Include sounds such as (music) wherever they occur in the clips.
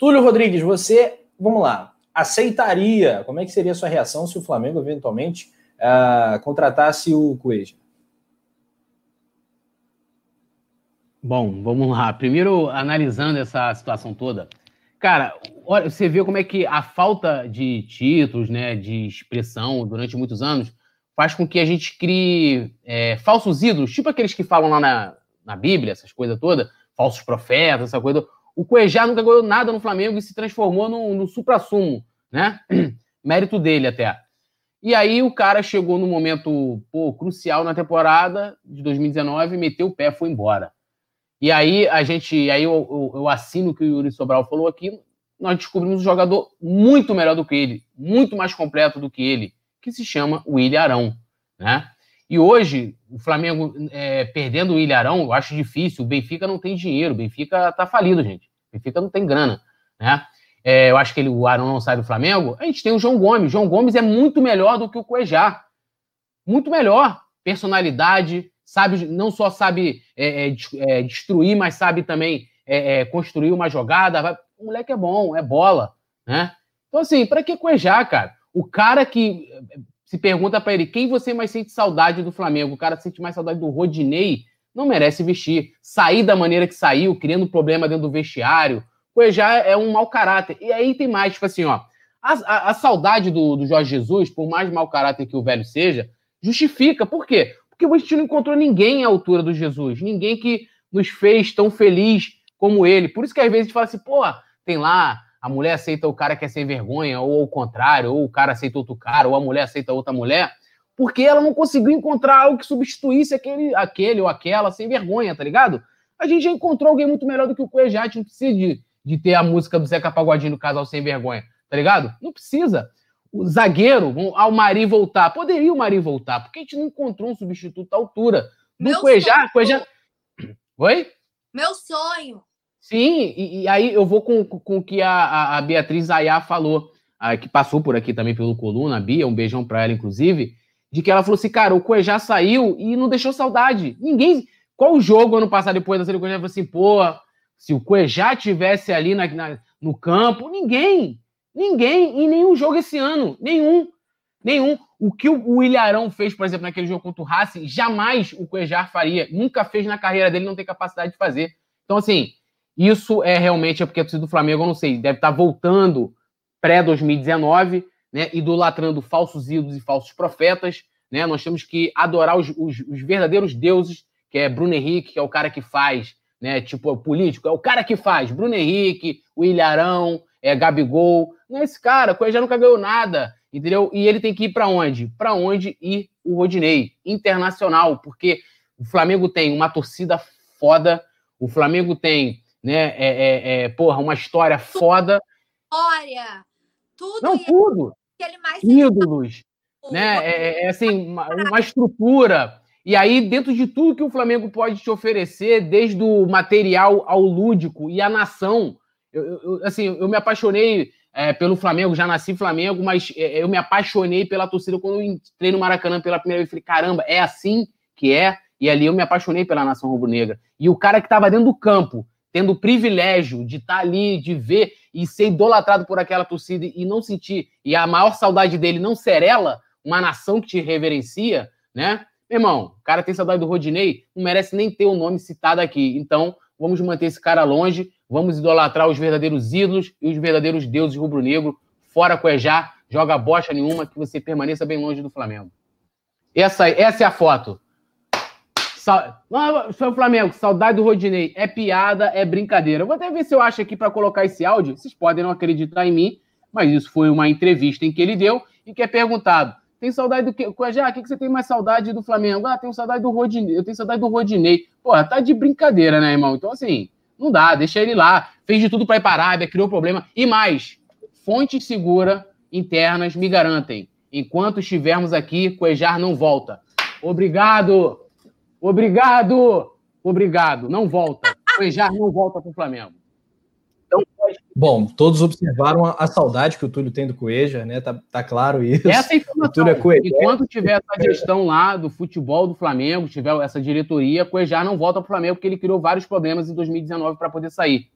Túlio Rodrigues, você, vamos lá, aceitaria? Como é que seria a sua reação se o Flamengo eventualmente uh, contratasse o Cueja? Bom, vamos lá. Primeiro, analisando essa situação toda, cara, olha, você vê como é que a falta de títulos, né, de expressão durante muitos anos, faz com que a gente crie é, falsos ídolos, tipo aqueles que falam lá na, na Bíblia, essas coisas todas, falsos profetas, essa coisa. O Cuejá nunca ganhou nada no Flamengo e se transformou no, no supra-sumo, né? (clears throat) Mérito dele até. E aí o cara chegou no momento pô, crucial na temporada de 2019, meteu o pé, foi embora. E aí a gente, aí eu, eu, eu assino o que o Yuri Sobral falou aqui, nós descobrimos um jogador muito melhor do que ele, muito mais completo do que ele, que se chama William Arão, né? E hoje, o Flamengo é, perdendo o Ilharão, eu acho difícil. O Benfica não tem dinheiro, o Benfica tá falido, gente. O Benfica não tem grana, né? É, eu acho que ele, o Arão não sai do Flamengo. A gente tem o João Gomes. O João Gomes é muito melhor do que o Cuejá. Muito melhor. Personalidade, sabe, não só sabe é, é, é destruir, mas sabe também é, construir uma jogada. O moleque é bom, é bola, né? Então, assim, para que Cuejá, cara? O cara que se pergunta para ele quem você mais sente saudade do Flamengo. O cara sente mais saudade do Rodinei, não merece vestir. Sair da maneira que saiu, criando problema dentro do vestiário, pois já é um mau caráter. E aí tem mais, tipo assim, ó. A, a, a saudade do, do, Jorge Jesus, por mais mau caráter que o velho seja, justifica. Por quê? Porque a gente não encontrou ninguém à altura do Jesus. Ninguém que nos fez tão feliz como ele. Por isso que às vezes a gente fala assim, pô, tem lá a mulher aceita o cara que é sem vergonha, ou o contrário, ou o cara aceita outro cara, ou a mulher aceita outra mulher, porque ela não conseguiu encontrar algo que substituísse aquele, aquele ou aquela sem vergonha, tá ligado? A gente já encontrou alguém muito melhor do que o Cuejá, a gente não precisa de, de ter a música do Zeca Pagodinho do Casal Sem Vergonha, tá ligado? Não precisa. O zagueiro, ao Mari voltar, poderia o Mari voltar, porque a gente não encontrou um substituto à altura do Cuejá. Cuejá... Oi? Meu sonho. Sim, e, e, aí eu vou com, com o que a, a Beatriz Ayá falou, a, que passou por aqui também pelo Coluna, a Bia, um beijão pra ela, inclusive, de que ela falou assim, cara, o Cuejá saiu e não deixou saudade. Ninguém. Qual o jogo ano passado, depois da série do Cuejá, falou assim, pô, se o Cuejá tivesse ali na, na, no campo, ninguém. Ninguém. em nenhum jogo esse ano. Nenhum. Nenhum. O que o, o Ilharão fez, por exemplo, naquele jogo contra o Racing, jamais o Cuejar faria. Nunca fez na carreira dele, não tem capacidade de fazer. Então, assim, isso é realmente é porque a torcida do Flamengo, eu não sei, deve estar voltando pré-2019, né, idolatrando falsos ídolos e falsos profetas. Né? Nós temos que adorar os, os, os, verdadeiros deuses, que é Bruno Henrique, que é o cara que faz, né? Tipo, é político, é o cara que faz. Bruno Henrique, o Ilharão, é Gabigol. Não é esse cara, o já nunca ganhou nada, entendeu? E ele tem que ir para onde? Para onde ir o Rodinei? Internacional, porque o Flamengo tem uma torcida foda, o Flamengo tem né? É, é, é, porra, uma história foda. História, tudo. Não, tudo. Ídolos, né? É, é, é, assim, uma, uma estrutura. E aí, dentro de tudo que o Flamengo pode te oferecer, desde o material ao lúdico e a nação, eu, eu assim, eu me apaixonei é, pelo Flamengo, já nasci Flamengo, mas é, eu me apaixonei pela torcida quando eu entrei no Maracanã pela primeira vez. Falei, caramba, é assim que é? E ali eu me apaixonei pela nação rubro-negra. E o cara que estava dentro do campo, tendo o privilégio de estar tá ali, de ver e ser idolatrado por aquela torcida e não sentir, e a maior saudade dele não ser ela, uma nação que te reverencia, né? Meu irmão, o cara tem saudade do Rodinei, não merece nem ter o nome citado aqui. Então, vamos manter esse cara longe, vamos idolatrar os verdadeiros ídolos e os verdadeiros deuses rubro-negro, fora Cuejá, joga bosta nenhuma, que você permaneça bem longe do Flamengo. Essa, essa é a foto. Sa... O Flamengo, saudade do Rodinei. É piada, é brincadeira. vou até ver se eu acho aqui para colocar esse áudio. Vocês podem não acreditar em mim, mas isso foi uma entrevista em que ele deu e que é perguntado. Tem saudade do quê? Já, o que, que você tem mais saudade do Flamengo? Ah, tenho saudade do Rodinei. Eu tenho saudade do Rodinei. Porra, tá de brincadeira, né, irmão? Então, assim, não dá, deixa ele lá. Fez de tudo para ir para a Arábia, criou problema. E mais, fontes seguras internas me garantem. Enquanto estivermos aqui, Cuejar não volta. Obrigado! Obrigado! Obrigado. Não volta. (laughs) O Ejar não volta para o Flamengo. Então, Bom, todos observaram a, a, saudade que o Túlio tem do Coeja, né? Tá, tá claro isso. Essa é informação. É Enquanto tiver essa gestão lá do futebol do Flamengo, tiver essa diretoria, Coejar não volta para o Flamengo porque ele criou vários problemas em 2019 para poder sair.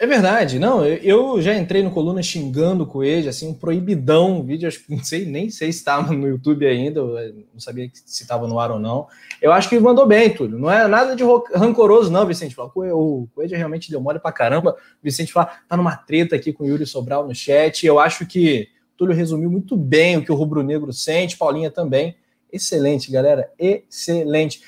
É verdade, não, eu já entrei no Coluna xingando o Coelho, assim, um proibidão, um vídeo, acho que não sei, nem sei se estava no YouTube ainda, não sabia se estava no ar ou não. Eu acho que mandou bem, Túlio, não é nada de rancoroso não, Vicente, o Coelho realmente deu mole pra caramba, o Vicente fala, tá numa treta aqui com o Yuri Sobral no chat, eu acho que Túlio resumiu muito bem o que o Rubro Negro sente, Paulinha também, excelente, galera, excelente.